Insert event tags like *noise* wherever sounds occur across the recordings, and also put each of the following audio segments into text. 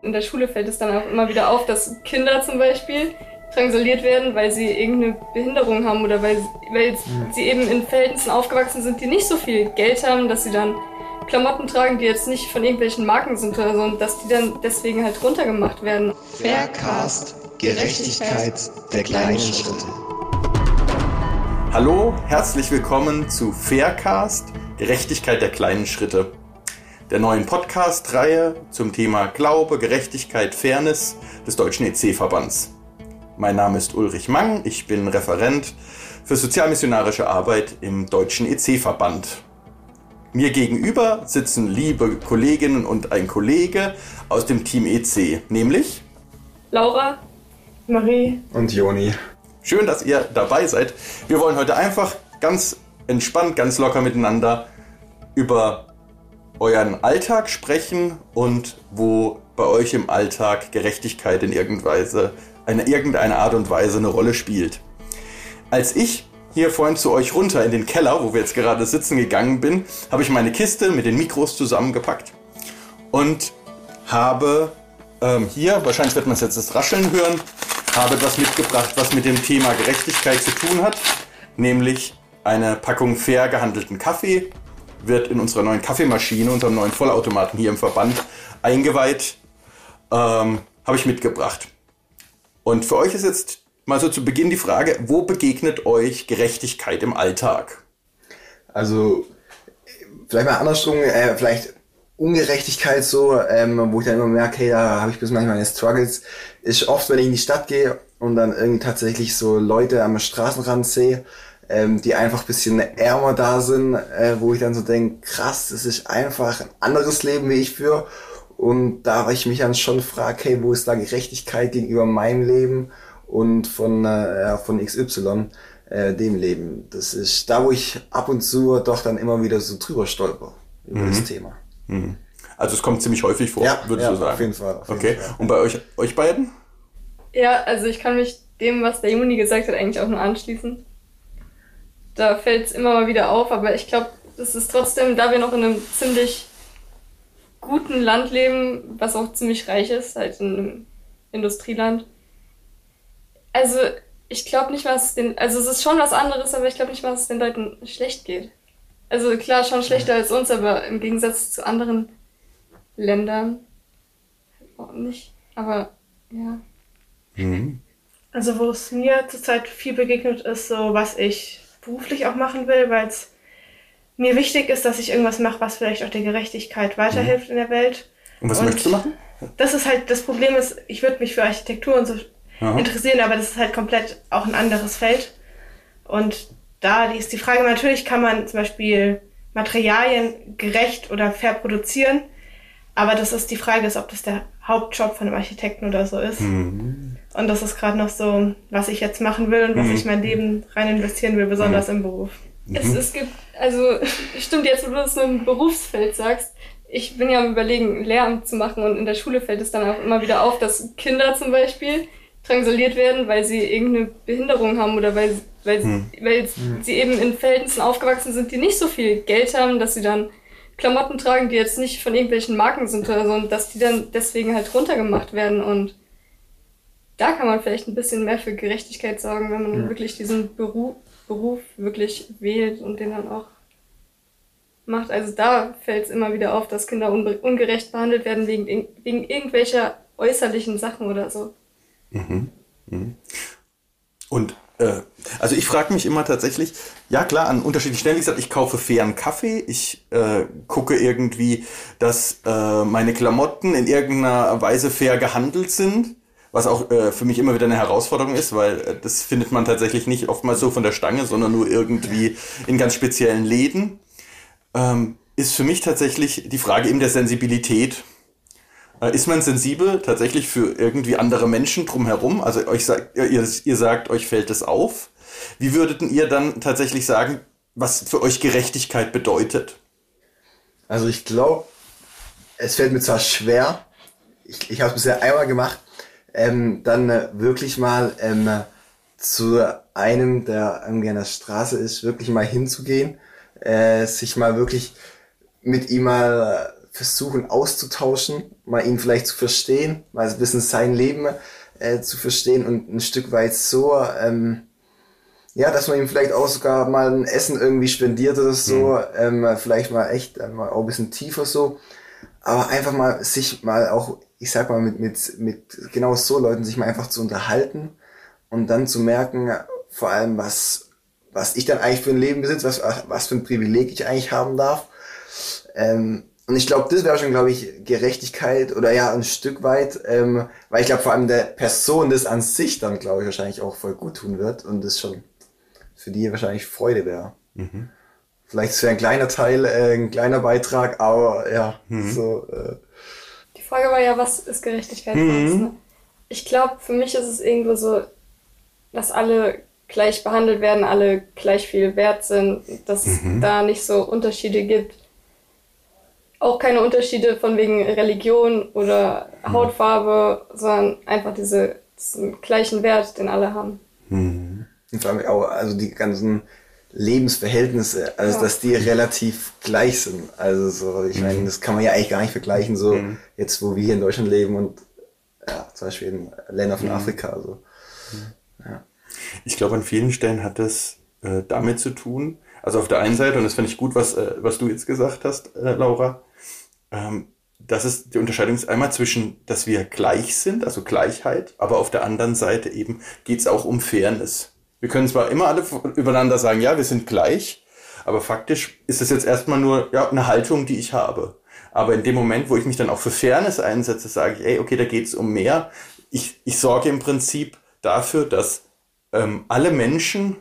In der Schule fällt es dann auch immer wieder auf, dass Kinder zum Beispiel drangsaliert werden, weil sie irgendeine Behinderung haben oder weil, weil mhm. sie eben in Verhältnissen aufgewachsen sind, die nicht so viel Geld haben, dass sie dann Klamotten tragen, die jetzt nicht von irgendwelchen Marken sind oder so und dass die dann deswegen halt runtergemacht werden. Faircast, Gerechtigkeit der kleinen Schritte. Hallo, herzlich willkommen zu Faircast, Gerechtigkeit der kleinen Schritte der neuen Podcast-Reihe zum Thema Glaube, Gerechtigkeit, Fairness des Deutschen EC-Verbands. Mein Name ist Ulrich Mang, ich bin Referent für sozialmissionarische Arbeit im Deutschen EC-Verband. Mir gegenüber sitzen liebe Kolleginnen und ein Kollege aus dem Team EC, nämlich Laura, Marie und Joni. Schön, dass ihr dabei seid. Wir wollen heute einfach ganz entspannt, ganz locker miteinander über euren Alltag sprechen und wo bei euch im Alltag Gerechtigkeit in irgendeiner, in irgendeiner Art und Weise eine Rolle spielt. Als ich hier vorhin zu euch runter in den Keller, wo wir jetzt gerade sitzen gegangen bin, habe ich meine Kiste mit den Mikros zusammengepackt und habe ähm, hier, wahrscheinlich wird man es jetzt das Rascheln hören, habe etwas mitgebracht, was mit dem Thema Gerechtigkeit zu tun hat, nämlich eine Packung fair gehandelten Kaffee wird in unserer neuen Kaffeemaschine, unserem neuen Vollautomaten hier im Verband eingeweiht. Ähm, Habe ich mitgebracht. Und für euch ist jetzt mal so zu Beginn die Frage, wo begegnet euch Gerechtigkeit im Alltag? Also, vielleicht mal andersrum, äh, vielleicht Ungerechtigkeit so, ähm, wo ich dann immer merke, hey, da habe ich bis manchmal meine Struggles, ist oft, wenn ich in die Stadt gehe und dann irgendwie tatsächlich so Leute am Straßenrand sehe, ähm, die einfach bisschen ärmer da sind, äh, wo ich dann so denke, krass, das ist einfach ein anderes Leben wie ich für. Und da ich mich dann schon frage, hey, wo ist da Gerechtigkeit gegenüber meinem Leben und von, äh, von XY, äh, dem Leben. Das ist da, wo ich ab und zu doch dann immer wieder so drüber stolper über mhm. das Thema. Mhm. Also es kommt ziemlich häufig vor, ja, würdest ja, du sagen? Auf jeden Fall. Auf okay. Jeden Fall. Und bei euch, euch beiden? Ja, also ich kann mich dem, was der Juni gesagt hat, eigentlich auch nur anschließen da fällt es immer mal wieder auf, aber ich glaube, das ist trotzdem, da wir noch in einem ziemlich guten Land leben, was auch ziemlich reich ist, halt in einem Industrieland. Also, ich glaube nicht, was den, also es ist schon was anderes, aber ich glaube nicht, was es den Leuten schlecht geht. Also klar, schon schlechter als uns, aber im Gegensatz zu anderen Ländern auch nicht. Aber ja. Mhm. Also wo es mir zurzeit viel begegnet ist, so was ich beruflich auch machen will, weil es mir wichtig ist, dass ich irgendwas mache, was vielleicht auch der Gerechtigkeit weiterhilft mhm. in der Welt. Und was und möchtest du machen? Das ist halt, das Problem ist, ich würde mich für Architektur und so Aha. interessieren, aber das ist halt komplett auch ein anderes Feld. Und da ist die Frage, natürlich kann man zum Beispiel Materialien gerecht oder fair produzieren, aber das ist die Frage, ist, ob das der Hauptjob von einem Architekten oder so ist. Mhm. Und das ist gerade noch so, was ich jetzt machen will und was mhm. ich mein Leben rein investieren will, besonders mhm. im Beruf. Es, mhm. es gibt, also *laughs* stimmt jetzt, wo du das nur im Berufsfeld sagst, ich bin ja am überlegen, Lehramt zu machen und in der Schule fällt es dann auch immer wieder auf, dass Kinder zum Beispiel drangsaliert werden, weil sie irgendeine Behinderung haben oder weil, weil, mhm. weil mhm. sie eben in Verhältnissen aufgewachsen sind, die nicht so viel Geld haben, dass sie dann Klamotten tragen, die jetzt nicht von irgendwelchen Marken sind oder so, und dass die dann deswegen halt runtergemacht werden. Und da kann man vielleicht ein bisschen mehr für Gerechtigkeit sorgen, wenn man ja. wirklich diesen Beruf, Beruf wirklich wählt und den dann auch macht. Also da fällt es immer wieder auf, dass Kinder ungerecht behandelt werden wegen, wegen irgendwelcher äußerlichen Sachen oder so. Mhm. Mhm. Und äh, also ich frage mich immer tatsächlich, ja klar, an unterschiedlichen Stellen, wie gesagt, ich kaufe fairen Kaffee, ich äh, gucke irgendwie, dass äh, meine Klamotten in irgendeiner Weise fair gehandelt sind, was auch äh, für mich immer wieder eine Herausforderung ist, weil äh, das findet man tatsächlich nicht oftmals so von der Stange, sondern nur irgendwie in ganz speziellen Läden. Ähm, ist für mich tatsächlich die Frage eben der Sensibilität. Äh, ist man sensibel tatsächlich für irgendwie andere Menschen drumherum? Also euch sagt, ihr, ihr sagt, euch fällt es auf. Wie würdet ihr dann tatsächlich sagen, was für euch Gerechtigkeit bedeutet? Also ich glaube, es fällt mir zwar schwer, ich, ich habe es bisher einmal gemacht, ähm, dann äh, wirklich mal ähm, zu einem, der irgendwie an der Straße ist, wirklich mal hinzugehen, äh, sich mal wirklich mit ihm mal versuchen auszutauschen, mal ihn vielleicht zu verstehen, mal ein bisschen sein Leben äh, zu verstehen und ein Stück weit so, ähm, ja, dass man ihm vielleicht auch sogar mal ein Essen irgendwie spendiert oder so, mhm. ähm, vielleicht mal echt äh, mal auch ein bisschen tiefer so, aber einfach mal sich mal auch, ich sag mal, mit, mit, mit genau so Leuten sich mal einfach zu unterhalten und dann zu merken, vor allem, was, was ich dann eigentlich für ein Leben besitze, was, was für ein Privileg ich eigentlich haben darf. Ähm, und ich glaube, das wäre schon, glaube ich, Gerechtigkeit oder ja, ein Stück weit, ähm, weil ich glaube, vor allem der Person das an sich dann, glaube ich, wahrscheinlich auch voll gut tun wird und das schon für die wahrscheinlich Freude wäre. Mhm. Vielleicht ist es ein kleiner Teil, äh, ein kleiner Beitrag, aber ja, mhm. so. Äh. Die Frage war ja, was ist Gerechtigkeit für uns? Mhm. Ne? Ich glaube, für mich ist es irgendwo so, dass alle gleich behandelt werden, alle gleich viel wert sind, dass mhm. es da nicht so Unterschiede gibt. Auch keine Unterschiede von wegen Religion oder mhm. Hautfarbe, sondern einfach diese, diesen gleichen Wert, den alle haben. Mhm. Und vor allem auch, also die ganzen Lebensverhältnisse, also ja. dass die relativ gleich sind. Also so, ich meine, mhm. das kann man ja eigentlich gar nicht vergleichen, so mhm. jetzt, wo wir hier in Deutschland leben und ja, zum Beispiel in Ländern von mhm. Afrika. So. Ja. Ich glaube, an vielen Stellen hat das äh, damit zu tun. Also auf der einen Seite, und das finde ich gut, was, äh, was du jetzt gesagt hast, äh, Laura, ähm, das ist die Unterscheidung ist einmal zwischen, dass wir gleich sind, also Gleichheit, aber auf der anderen Seite eben geht es auch um Fairness. Wir können zwar immer alle übereinander sagen, ja, wir sind gleich, aber faktisch ist es jetzt erstmal nur ja, eine Haltung, die ich habe. Aber in dem Moment, wo ich mich dann auch für Fairness einsetze, sage ich, ey, okay, da geht es um mehr. Ich, ich sorge im Prinzip dafür, dass ähm, alle Menschen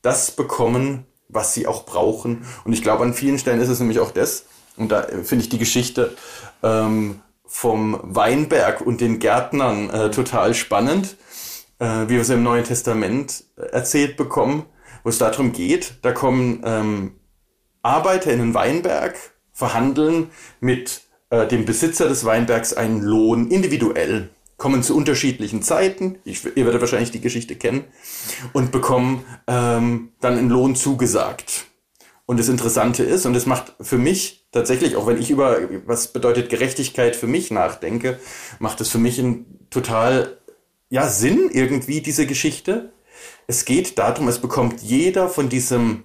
das bekommen, was sie auch brauchen. Und ich glaube, an vielen Stellen ist es nämlich auch das, und da finde ich die Geschichte ähm, vom Weinberg und den Gärtnern äh, total spannend, äh, wie wir es im Neuen Testament erzählt bekommen, wo es darum geht, da kommen ähm, Arbeiter in den Weinberg, verhandeln mit äh, dem Besitzer des Weinbergs einen Lohn individuell kommen zu unterschiedlichen Zeiten, ich, ihr werdet wahrscheinlich die Geschichte kennen, und bekommen ähm, dann einen Lohn zugesagt. Und das Interessante ist, und das macht für mich tatsächlich, auch wenn ich über was bedeutet Gerechtigkeit für mich nachdenke, macht es für mich einen total ja, Sinn irgendwie, diese Geschichte. Es geht darum, es bekommt jeder von diesem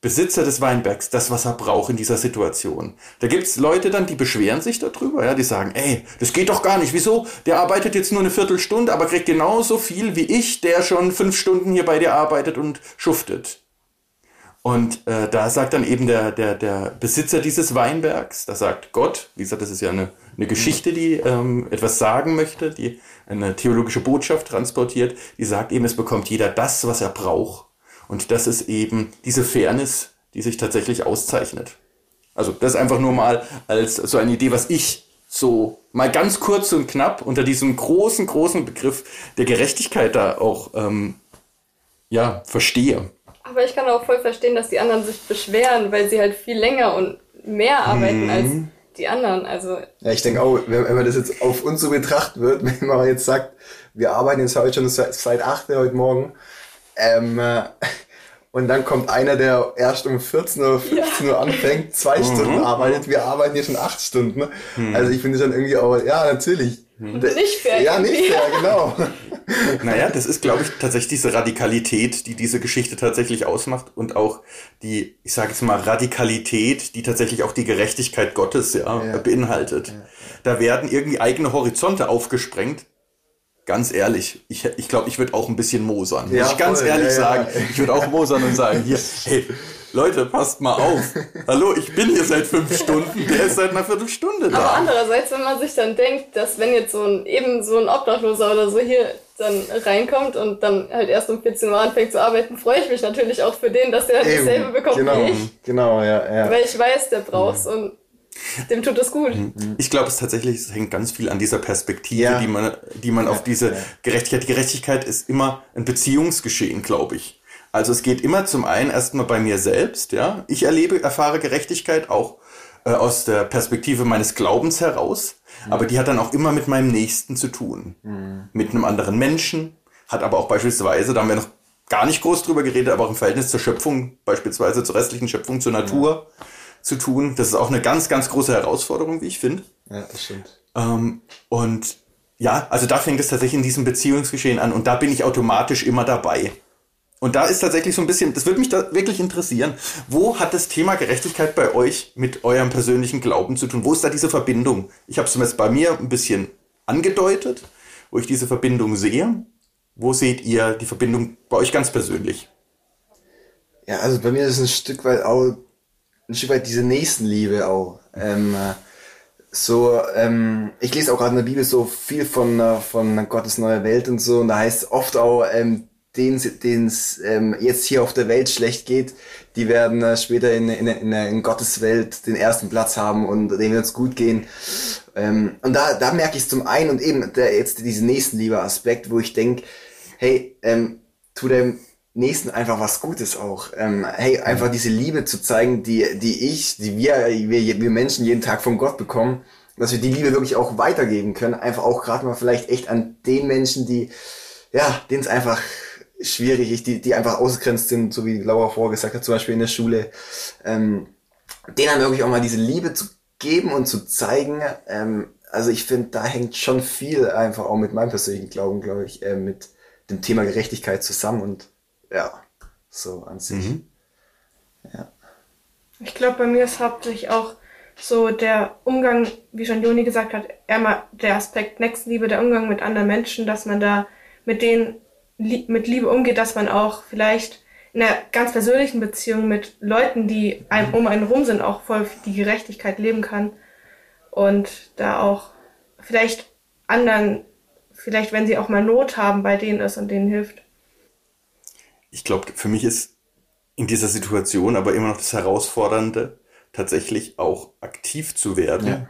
Besitzer des Weinbergs das, was er braucht in dieser Situation. Da gibt's Leute dann, die beschweren sich darüber, ja, die sagen, ey, das geht doch gar nicht. Wieso? Der arbeitet jetzt nur eine Viertelstunde, aber kriegt genauso viel wie ich, der schon fünf Stunden hier bei dir arbeitet und schuftet. Und äh, da sagt dann eben der, der, der Besitzer dieses Weinbergs, da sagt Gott, wie gesagt, das ist ja eine, eine Geschichte, die ähm, etwas sagen möchte, die eine theologische Botschaft transportiert, die sagt eben, es bekommt jeder das, was er braucht. Und das ist eben diese Fairness, die sich tatsächlich auszeichnet. Also das einfach nur mal als so eine Idee, was ich so mal ganz kurz und knapp unter diesem großen, großen Begriff der Gerechtigkeit da auch ähm, ja, verstehe. Aber ich kann auch voll verstehen, dass die anderen sich beschweren, weil sie halt viel länger und mehr arbeiten mhm. als die anderen. Also ja, ich denke auch, wenn, wenn man das jetzt auf uns so betrachten wird, *laughs* wenn man jetzt sagt, wir arbeiten jetzt heute schon seit, seit 8 heute Morgen, ähm, äh, und dann kommt einer, der erst um 14 oder 15 ja. Uhr anfängt, zwei mhm. Stunden arbeitet. Wir arbeiten hier schon acht Stunden. Mhm. Also ich finde schon irgendwie auch, ja, natürlich. Mhm. Nicht fair. Ja, nicht fair, genau. *laughs* Naja, das ist, glaube ich, tatsächlich diese Radikalität, die diese Geschichte tatsächlich ausmacht und auch die, ich sage jetzt mal, Radikalität, die tatsächlich auch die Gerechtigkeit Gottes ja, ja. beinhaltet. Ja. Da werden irgendwie eigene Horizonte aufgesprengt, ganz ehrlich, ich, ich glaube, ich würde auch ein bisschen mosern. Ja, muss ich ganz voll, ehrlich ja, sagen. Ja. Ich würde auch mosern und sagen, hier, *laughs* hey, Leute, passt mal auf. Hallo, ich bin hier seit fünf Stunden, der ist seit einer Viertelstunde da. Aber andererseits, wenn man sich dann denkt, dass wenn jetzt so ein, eben so ein Obdachloser oder so hier dann reinkommt und dann halt erst um 14 Uhr anfängt zu arbeiten, freue ich mich natürlich auch für den, dass der halt dasselbe bekommt genau, wie ich. Genau, ja, ja. Weil ich weiß, der braucht's mhm. und dem tut es gut. Mhm. Ich glaube, es tatsächlich es hängt ganz viel an dieser Perspektive, ja. die man, die man ja, auf diese ja. Gerechtigkeit. Die Gerechtigkeit ist immer ein Beziehungsgeschehen, glaube ich. Also es geht immer zum einen erstmal bei mir selbst, ja. Ich erlebe, erfahre Gerechtigkeit auch äh, aus der Perspektive meines Glaubens heraus, mhm. aber die hat dann auch immer mit meinem Nächsten zu tun. Mhm. Mit einem anderen Menschen, hat aber auch beispielsweise, da haben wir noch gar nicht groß drüber geredet, aber auch im Verhältnis zur Schöpfung, beispielsweise zur restlichen Schöpfung, zur Natur. zu tun. Das ist auch eine ganz, ganz große Herausforderung, wie ich finde. Ja, das stimmt. Ähm, und ja, also da fängt es tatsächlich in diesem Beziehungsgeschehen an und da bin ich automatisch immer dabei. Und da ist tatsächlich so ein bisschen, das würde mich da wirklich interessieren, wo hat das Thema Gerechtigkeit bei euch mit eurem persönlichen Glauben zu tun? Wo ist da diese Verbindung? Ich habe es jetzt bei mir ein bisschen angedeutet, wo ich diese Verbindung sehe. Wo seht ihr die Verbindung bei euch ganz persönlich? Ja, also bei mir ist es ein Stück weit auch, ein Stück weit diese Nächstenliebe auch. Ähm, äh, so, ähm, ich lese auch gerade in der Bibel so viel von, äh, von Gottes neue Welt und so, und da heißt oft auch, ähm, denen es ähm, jetzt hier auf der Welt schlecht geht, die werden äh, später in, in, in, in Gottes Welt den ersten Platz haben und denen wird es gut gehen. Ähm, und da, da merke ich zum einen und eben der, jetzt diesen Nächstenliebe-Aspekt, wo ich denke, hey, ähm, tu dem Nächsten einfach was Gutes auch. Ähm, hey, einfach diese Liebe zu zeigen, die, die ich, die wir, wir, wir Menschen jeden Tag von Gott bekommen, dass wir die Liebe wirklich auch weitergeben können. Einfach auch gerade mal vielleicht echt an den Menschen, die, ja, denen es einfach schwierig ist, die, die einfach ausgrenzt sind, so wie Laura vorgesagt hat, zum Beispiel in der Schule, ähm, denen wirklich auch mal diese Liebe zu geben und zu zeigen. Ähm, also ich finde, da hängt schon viel einfach auch mit meinem persönlichen Glauben, glaube ich, äh, mit dem Thema Gerechtigkeit zusammen und ja, so an sich. Mhm. Ja. Ich glaube, bei mir ist hauptsächlich auch so der Umgang, wie schon Joni gesagt hat, eher mal der Aspekt Nächstenliebe, der Umgang mit anderen Menschen, dass man da mit denen mit Liebe umgeht, dass man auch vielleicht in einer ganz persönlichen Beziehung mit Leuten, die einem um einen rum sind, auch voll die Gerechtigkeit leben kann und da auch vielleicht anderen, vielleicht wenn sie auch mal Not haben, bei denen ist und denen hilft. Ich glaube, für mich ist in dieser Situation aber immer noch das Herausfordernde, tatsächlich auch aktiv zu werden. Ja.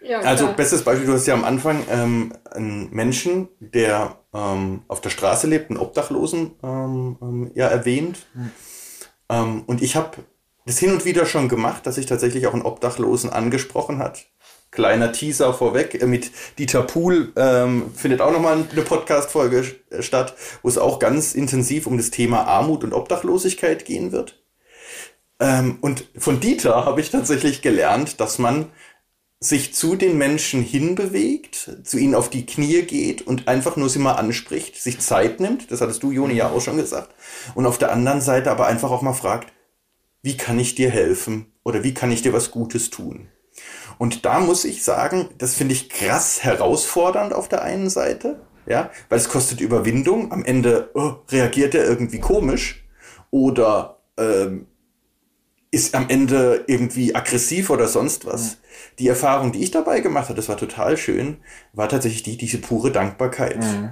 Ja, also klar. bestes Beispiel, du hast ja am Anfang ähm, einen Menschen, der ähm, auf der Straße lebt, einen Obdachlosen ähm, ähm ja erwähnt. Mhm. und ich habe das hin und wieder schon gemacht, dass ich tatsächlich auch einen Obdachlosen angesprochen hat. Kleiner Teaser vorweg, äh, mit Dieter Pool ähm, findet auch nochmal eine Podcast-Folge statt, wo es auch ganz intensiv um das Thema Armut und Obdachlosigkeit gehen wird. Ähm, und von Dieter habe ich tatsächlich gelernt, dass man sich zu den Menschen hinbewegt, zu ihnen auf die Knie geht und einfach nur sie mal anspricht, sich Zeit nimmt, das hattest du, Joni, ja auch schon gesagt, und auf der anderen Seite aber einfach auch mal fragt, wie kann ich dir helfen oder wie kann ich dir was Gutes tun? Und da muss ich sagen, das finde ich krass herausfordernd auf der einen Seite, ja, weil es kostet Überwindung. Am Ende oh, reagiert er irgendwie komisch oder ähm, ist am Ende irgendwie aggressiv oder sonst was. Mhm. Die Erfahrung, die ich dabei gemacht habe, das war total schön, war tatsächlich die, diese pure Dankbarkeit. Mhm.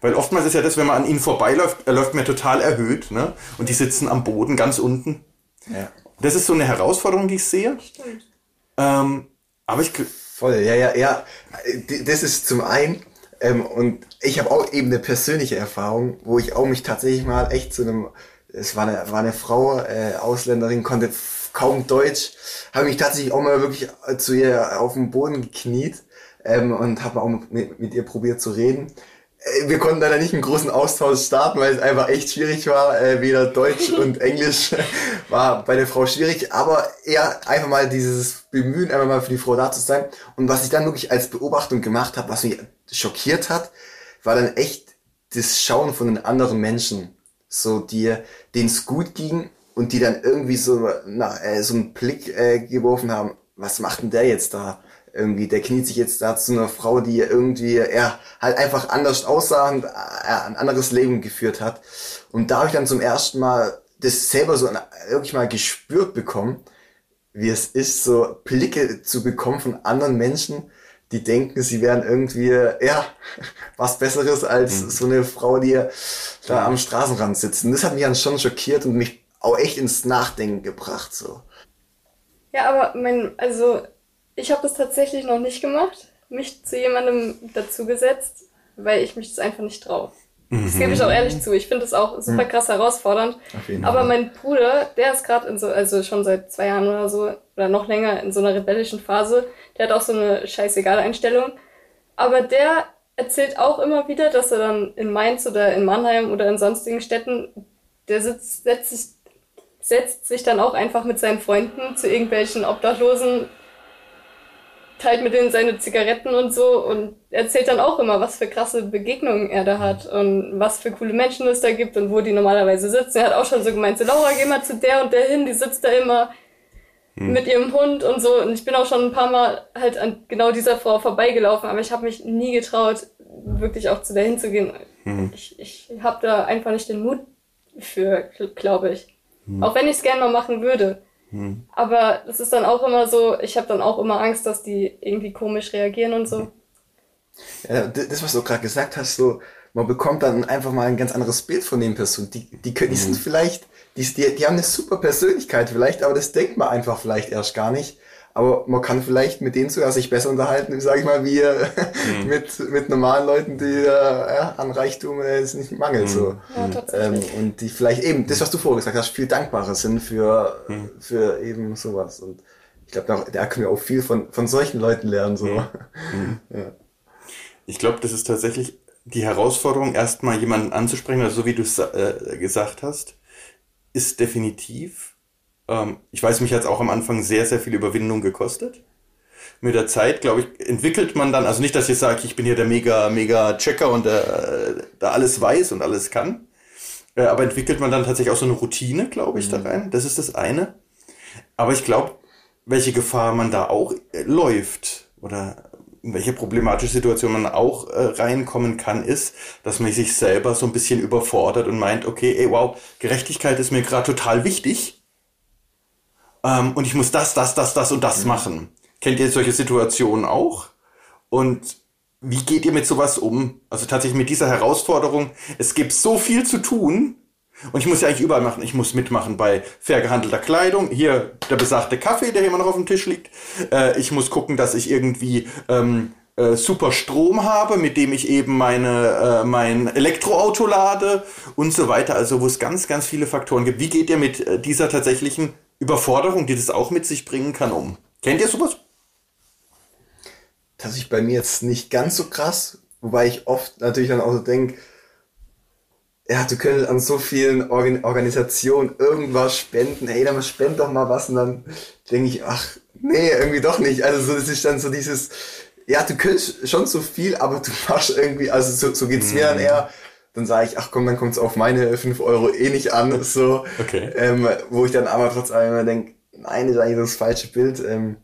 Weil oftmals ist ja das, wenn man an ihnen vorbeiläuft, er läuft mir total erhöht, ne? Und die sitzen am Boden ganz unten. Ja. Das ist so eine Herausforderung, die ich sehe. Stimmt. Ähm, aber ich. Voll, ja, ja, ja. Das ist zum einen, ähm, und ich habe auch eben eine persönliche Erfahrung, wo ich auch mich tatsächlich mal echt zu einem es war eine, war eine Frau, äh, Ausländerin, konnte kaum Deutsch, habe mich tatsächlich auch mal wirklich äh, zu ihr auf den Boden gekniet ähm, und habe auch mit, mit ihr probiert zu reden. Äh, wir konnten leider nicht einen großen Austausch starten, weil es einfach echt schwierig war. Äh, weder Deutsch *laughs* und Englisch *laughs* war bei der Frau schwierig, aber eher einfach mal dieses Bemühen, einfach mal für die Frau da zu sein. Und was ich dann wirklich als Beobachtung gemacht habe, was mich schockiert hat, war dann echt das Schauen von den anderen Menschen so die, denen es gut ging und die dann irgendwie so, na, äh, so einen Blick äh, geworfen haben, was macht denn der jetzt da? Irgendwie, der kniet sich jetzt da zu einer Frau, die irgendwie, ja, halt einfach anders aussah und äh, ein anderes Leben geführt hat. Und da habe ich dann zum ersten Mal das selber so wirklich mal gespürt bekommen, wie es ist, so Blicke zu bekommen von anderen Menschen, die denken, sie wären irgendwie, ja, was Besseres als mhm. so eine Frau, die da am Straßenrand sitzt. Und das hat mich dann schon schockiert und mich auch echt ins Nachdenken gebracht, so. Ja, aber mein, also, ich habe das tatsächlich noch nicht gemacht, mich zu jemandem dazugesetzt, weil ich mich das einfach nicht traue. Das gebe ich auch ehrlich zu. Ich finde das auch super mhm. krass herausfordernd. Aber mein Bruder, der ist gerade in so, also schon seit zwei Jahren oder so, oder noch länger in so einer rebellischen Phase. Der hat auch so eine scheißegal Einstellung. Aber der erzählt auch immer wieder, dass er dann in Mainz oder in Mannheim oder in sonstigen Städten, der sitzt, setzt sich setzt sich dann auch einfach mit seinen Freunden zu irgendwelchen Obdachlosen, teilt mit denen seine Zigaretten und so und erzählt dann auch immer, was für krasse Begegnungen er da hat und was für coole Menschen es da gibt und wo die normalerweise sitzen. Er hat auch schon so gemeint, so Laura, geh mal zu der und der hin, die sitzt da immer mit ihrem Hund und so. Und ich bin auch schon ein paar Mal halt an genau dieser Frau vorbeigelaufen, aber ich habe mich nie getraut, wirklich auch zu der hinzugehen. Ich, ich habe da einfach nicht den Mut für, glaube ich. Auch wenn ich es gerne mal machen würde. Aber das ist dann auch immer so, ich habe dann auch immer Angst, dass die irgendwie komisch reagieren und so. Ja, das, was du gerade gesagt hast, so, man bekommt dann einfach mal ein ganz anderes Bild von den Personen. Die, die, die sind vielleicht, die, die haben eine super Persönlichkeit vielleicht, aber das denkt man einfach vielleicht erst gar nicht. Aber man kann vielleicht mit denen sogar sich besser unterhalten, sage ich mal, wie äh, *laughs* mit, mit normalen Leuten, die äh, ja, an Reichtum äh, es nicht mangelt. So. Ja, Ähm, und die vielleicht eben, das, was du vorher gesagt hast, viel dankbarer sind für, für eben sowas. Und ich glaube, da, da können wir auch viel von, von solchen Leuten lernen. So. *laughs* Ja. Ich glaube, das ist tatsächlich die Herausforderung, erstmal jemanden anzusprechen, also so wie du es äh, gesagt hast, ist definitiv. Ähm, ich weiß, mich hat es auch am Anfang sehr, sehr viel Überwindung gekostet. Mit der Zeit, glaube ich, entwickelt man dann, also nicht, dass ich sage, ich bin hier der mega, mega Checker und äh, da alles weiß und alles kann, äh, aber entwickelt man dann tatsächlich auch so eine Routine, glaube ich, da rein. Das ist das eine. Aber ich glaube, welche Gefahr man da auch äh, läuft oder in welche problematische Situation man auch äh, reinkommen kann, ist, dass man sich selber so ein bisschen überfordert und meint, okay, ey, wow, Gerechtigkeit ist mir gerade total wichtig ähm, und ich muss das, das, das, das und das machen. Kennt ihr solche Situationen auch? Und wie geht ihr mit sowas um? Also tatsächlich mit dieser Herausforderung, es gibt so viel zu tun, und ich muss ja eigentlich überall machen. Ich muss mitmachen bei fair gehandelter Kleidung. Hier der besagte Kaffee, der hier immer noch auf dem Tisch liegt. Äh, ich muss gucken, dass ich irgendwie ähm, äh, super Strom habe, mit dem ich eben meine, äh, mein Elektroauto lade und so weiter. Also wo es ganz, ganz viele Faktoren gibt. Wie geht ihr mit äh, dieser tatsächlichen Überforderung, die das auch mit sich bringen kann, um? Kennt ihr sowas? tatsächlich bei mir jetzt nicht ganz so krass, wobei ich oft natürlich dann auch so denke, ja, du könntest an so vielen Organ Organisationen irgendwas spenden, hey, dann spend doch mal was und dann denke ich, ach, nee, irgendwie doch nicht. Also so, das ist dann so dieses, ja, du könntest schon so viel, aber du machst irgendwie, also so, so geht's mir dann eher, dann sage ich, ach komm, dann kommt's auf meine 5 Euro eh nicht an, so, Okay. ähm, wo ich dann aber trotzdem immer denke, nein, das ist eigentlich das falsche Bild, ähm,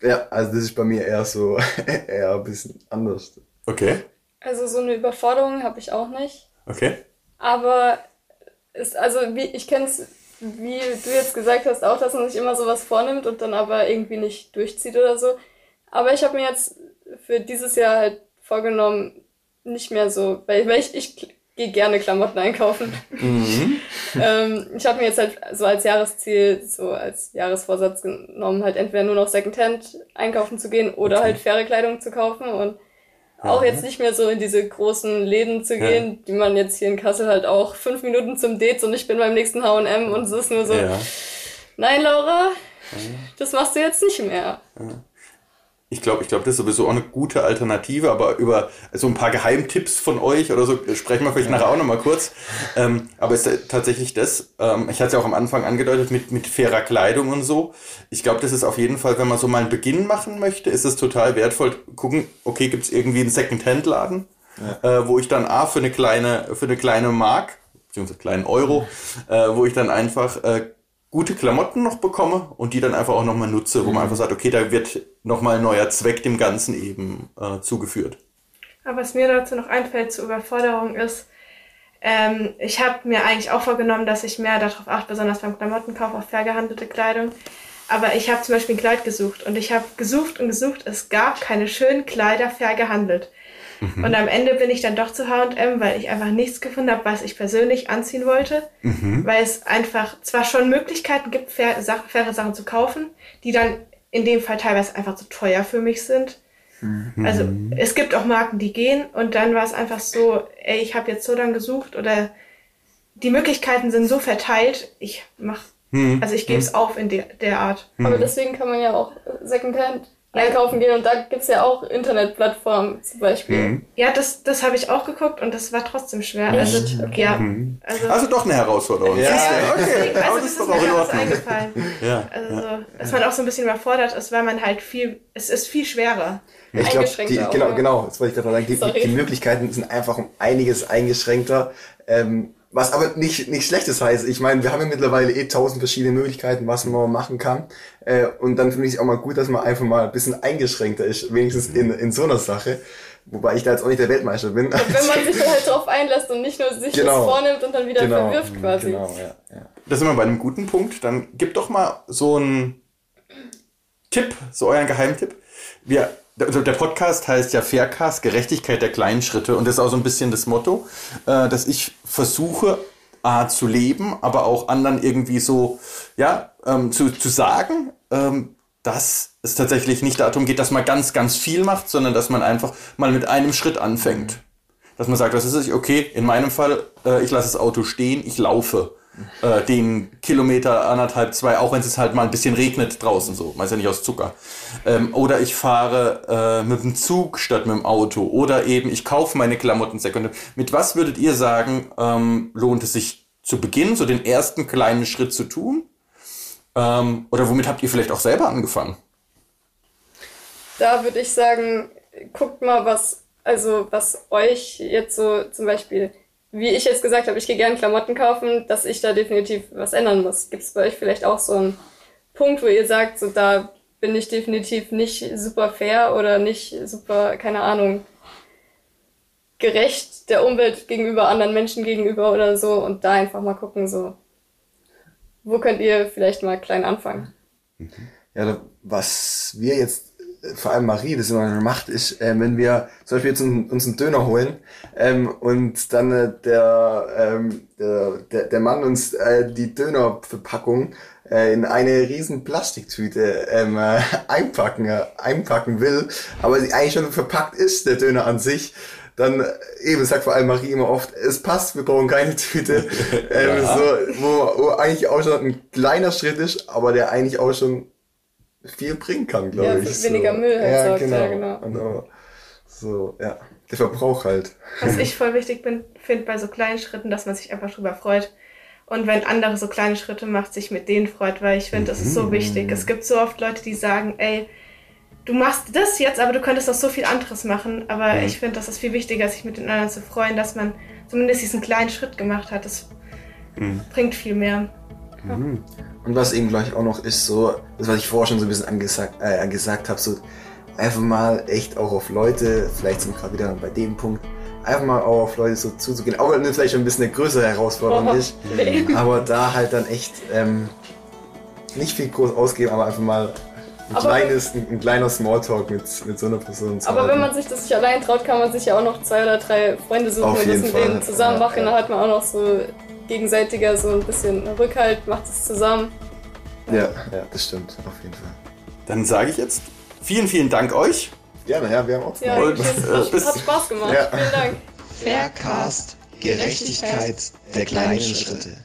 ja, also das ist bei mir eher so, *laughs* eher ein bisschen anders. Okay. Also so eine Überforderung habe ich auch nicht. Okay. Aber ist, also wie, ich kenne es, wie du jetzt gesagt hast, auch, dass man sich immer sowas vornimmt und dann aber irgendwie nicht durchzieht oder so. Aber ich habe mir jetzt für dieses Jahr halt vorgenommen, nicht mehr so, weil, weil ich, ich gehe gerne Klamotten einkaufen. *laughs* ähm, ich habe mir jetzt halt so als Jahresziel, so als Jahresvorsatz genommen, halt entweder nur noch Secondhand einkaufen zu gehen oder halt faire Kleidung zu kaufen und auch jetzt nicht mehr so in diese großen Läden zu gehen, die man jetzt hier in Kassel halt auch fünf Minuten zum Dates und ich bin beim nächsten H&M und es ist nur so, Ja. nein Laura, das machst du jetzt nicht mehr. Ich glaube, ich glaube, das ist sowieso auch eine gute Alternative, aber über so ein paar Geheimtipps von euch oder so sprechen wir vielleicht nachher auch nochmal kurz. Ähm, aber es ist tatsächlich das, ähm, ich hatte es ja auch am Anfang angedeutet mit, mit fairer Kleidung und so. Ich glaube, das ist auf jeden Fall, wenn man so mal einen Beginn machen möchte, ist es total wertvoll, gucken, okay, gibt es irgendwie einen Second-Hand-Laden, äh, wo ich dann A, für eine kleine, für eine kleine Mark, beziehungsweise kleinen Euro, äh, wo ich dann einfach äh, gute Klamotten noch bekomme und die dann einfach auch nochmal nutze, wo man einfach sagt, okay, da wird nochmal ein neuer Zweck dem Ganzen eben äh, zugeführt. Aber was mir dazu noch einfällt zur Überforderung ist, ähm, ich habe mir eigentlich auch vorgenommen, dass ich mehr darauf achte, besonders beim Klamottenkauf auf fair gehandelte Kleidung. Aber ich habe zum Beispiel ein Kleid gesucht und ich habe gesucht und gesucht, es gab keine schönen Kleider fair gehandelt. Und am Ende bin ich dann doch zu H&M, weil ich einfach nichts gefunden habe, was ich persönlich anziehen wollte. Weil es einfach zwar schon Möglichkeiten gibt, fair, Sach- faire Sachen zu kaufen, die dann in dem Fall teilweise einfach zu teuer für mich sind. Also es gibt auch Marken, die gehen und dann war es einfach so, ey, ich habe jetzt so lange gesucht oder die Möglichkeiten sind so verteilt, ich mach, also ich gebe es auf in der, der Art. Aber deswegen kann man ja auch Secondhand einkaufen gehen und da gibt's ja auch Internetplattformen zum Beispiel. Mhm. Ja, das, das habe ich auch geguckt und das war trotzdem schwer. Also, ja, also, Also doch eine Herausforderung. Ja. Ja, okay. also das ist ist mir auch in erst Ordnung. eingefallen. Ja. Also, so, dass man auch so ein bisschen überfordert ist, weil man halt viel, es ist viel schwerer. Ich glaube, genau, ja. genau, das wollte ich gerade sagen. Die, die Möglichkeiten sind einfach um einiges eingeschränkter. Ähm, was aber nicht, nicht schlechtes heißt. Ich meine, wir haben ja mittlerweile eh tausend verschiedene Möglichkeiten, was man machen kann. Äh, und dann finde ich es auch mal gut, dass man einfach mal ein bisschen eingeschränkter ist, wenigstens in, in so einer Sache. Wobei ich da jetzt auch nicht der Weltmeister bin. Wenn man sich dann *laughs* halt drauf einlässt und nicht nur sich Genau. das vornimmt und dann wieder genau, verwirft quasi. Genau, ja, ja. Da sind wir bei einem guten Punkt. Dann gib doch mal so einen Tipp, so euren Geheimtipp. Wir, also der Podcast heißt ja Faircast, Gerechtigkeit der kleinen Schritte. Und das ist auch so ein bisschen das Motto, äh, dass ich versuche, A, zu leben, aber auch anderen irgendwie so, ja, ähm, zu, zu sagen, ähm, dass es tatsächlich nicht darum geht, dass man ganz, ganz viel macht, sondern dass man einfach mal mit einem Schritt anfängt. Dass man sagt, das ist es, okay, in meinem Fall, äh, ich lasse das Auto stehen, ich laufe äh, den Kilometer, anderthalb, zwei, auch wenn es halt mal ein bisschen regnet draußen so, man ist ja nicht aus Zucker. Ähm, oder ich fahre äh, mit dem Zug statt mit dem Auto. Oder eben, ich kaufe meine Klamotten Second. Mit was würdet ihr sagen, ähm, lohnt es sich zu Beginn, so den ersten kleinen Schritt zu tun? Ähm, oder womit habt ihr vielleicht auch selber angefangen? Da würde ich sagen, guckt mal, was, also was euch jetzt so zum Beispiel, wie ich jetzt gesagt habe, ich gehe gerne Klamotten kaufen, dass ich da definitiv was ändern muss. Gibt es bei euch vielleicht auch so einen Punkt, wo ihr sagt, so da bin ich definitiv nicht super fair oder nicht super, keine Ahnung, gerecht der Umwelt gegenüber, anderen Menschen gegenüber oder so und da einfach mal gucken, so, wo könnt ihr vielleicht mal klein anfangen? Ja, da- was wir jetzt, vor allem Marie, das immer macht, ist, äh, wenn wir zum Beispiel jetzt uns, uns einen Döner holen ähm, und dann äh, der, ähm, der, der, der Mann uns äh, die Dönerverpackung äh, in eine riesen Plastiktüte ähm, äh, *laughs* einpacken, äh, einpacken will, aber sie eigentlich schon verpackt ist, der Döner an sich, dann äh, eben sagt vor allem Marie immer oft, es passt, wir brauchen keine Tüte. *laughs* ähm, Ja. so, wo, wo eigentlich auch schon ein kleiner Schritt ist, aber der eigentlich auch schon viel bringen kann, glaube Ja, ich. für weniger Müll halt ja, sorgt, genau. ja, genau. Auch so, ja. Der Verbrauch halt. Was ich voll wichtig bin, finde bei so kleinen Schritten, dass man sich einfach drüber freut. Und wenn andere so kleine Schritte macht, sich mit denen freut, weil ich finde, das ist so wichtig. Es gibt so oft Leute, die sagen, ey, du machst das jetzt, aber du könntest noch so viel anderes machen. Aber ich finde, das ist viel wichtiger, sich mit den anderen zu freuen, dass man zumindest diesen kleinen Schritt gemacht hat. Das bringt viel mehr. Und was eben gleich auch noch ist, so, das was ich vorher schon so ein bisschen angesagt, äh, gesagt habe, so einfach mal echt auch auf Leute, vielleicht sind wir gerade wieder bei dem Punkt, einfach mal auch auf Leute so zuzugehen, auch wenn das vielleicht schon ein bisschen eine größere Herausforderung Oh, ist, nee. *laughs* aber da halt dann echt ähm, nicht viel groß ausgeben, aber einfach mal ein, Aber- kleines, ein, ein kleiner Smalltalk mit, mit so einer Person zu Aber halten. wenn man sich das nicht allein traut, kann man sich ja auch noch zwei oder drei Freunde suchen Auf und das mit denen zusammen Ja, machen. ja. Dann hat man auch noch so gegenseitiger so ein bisschen Rückhalt, macht es zusammen. ja, ja, das stimmt, auf jeden Fall. Dann sage ich jetzt vielen, vielen Dank euch. Gerne, ja, wir haben auch Ja, Und, äh, hat Spaß gemacht. Ja. Vielen Dank. Faircast. Gerechtigkeit der kleinen Schritte.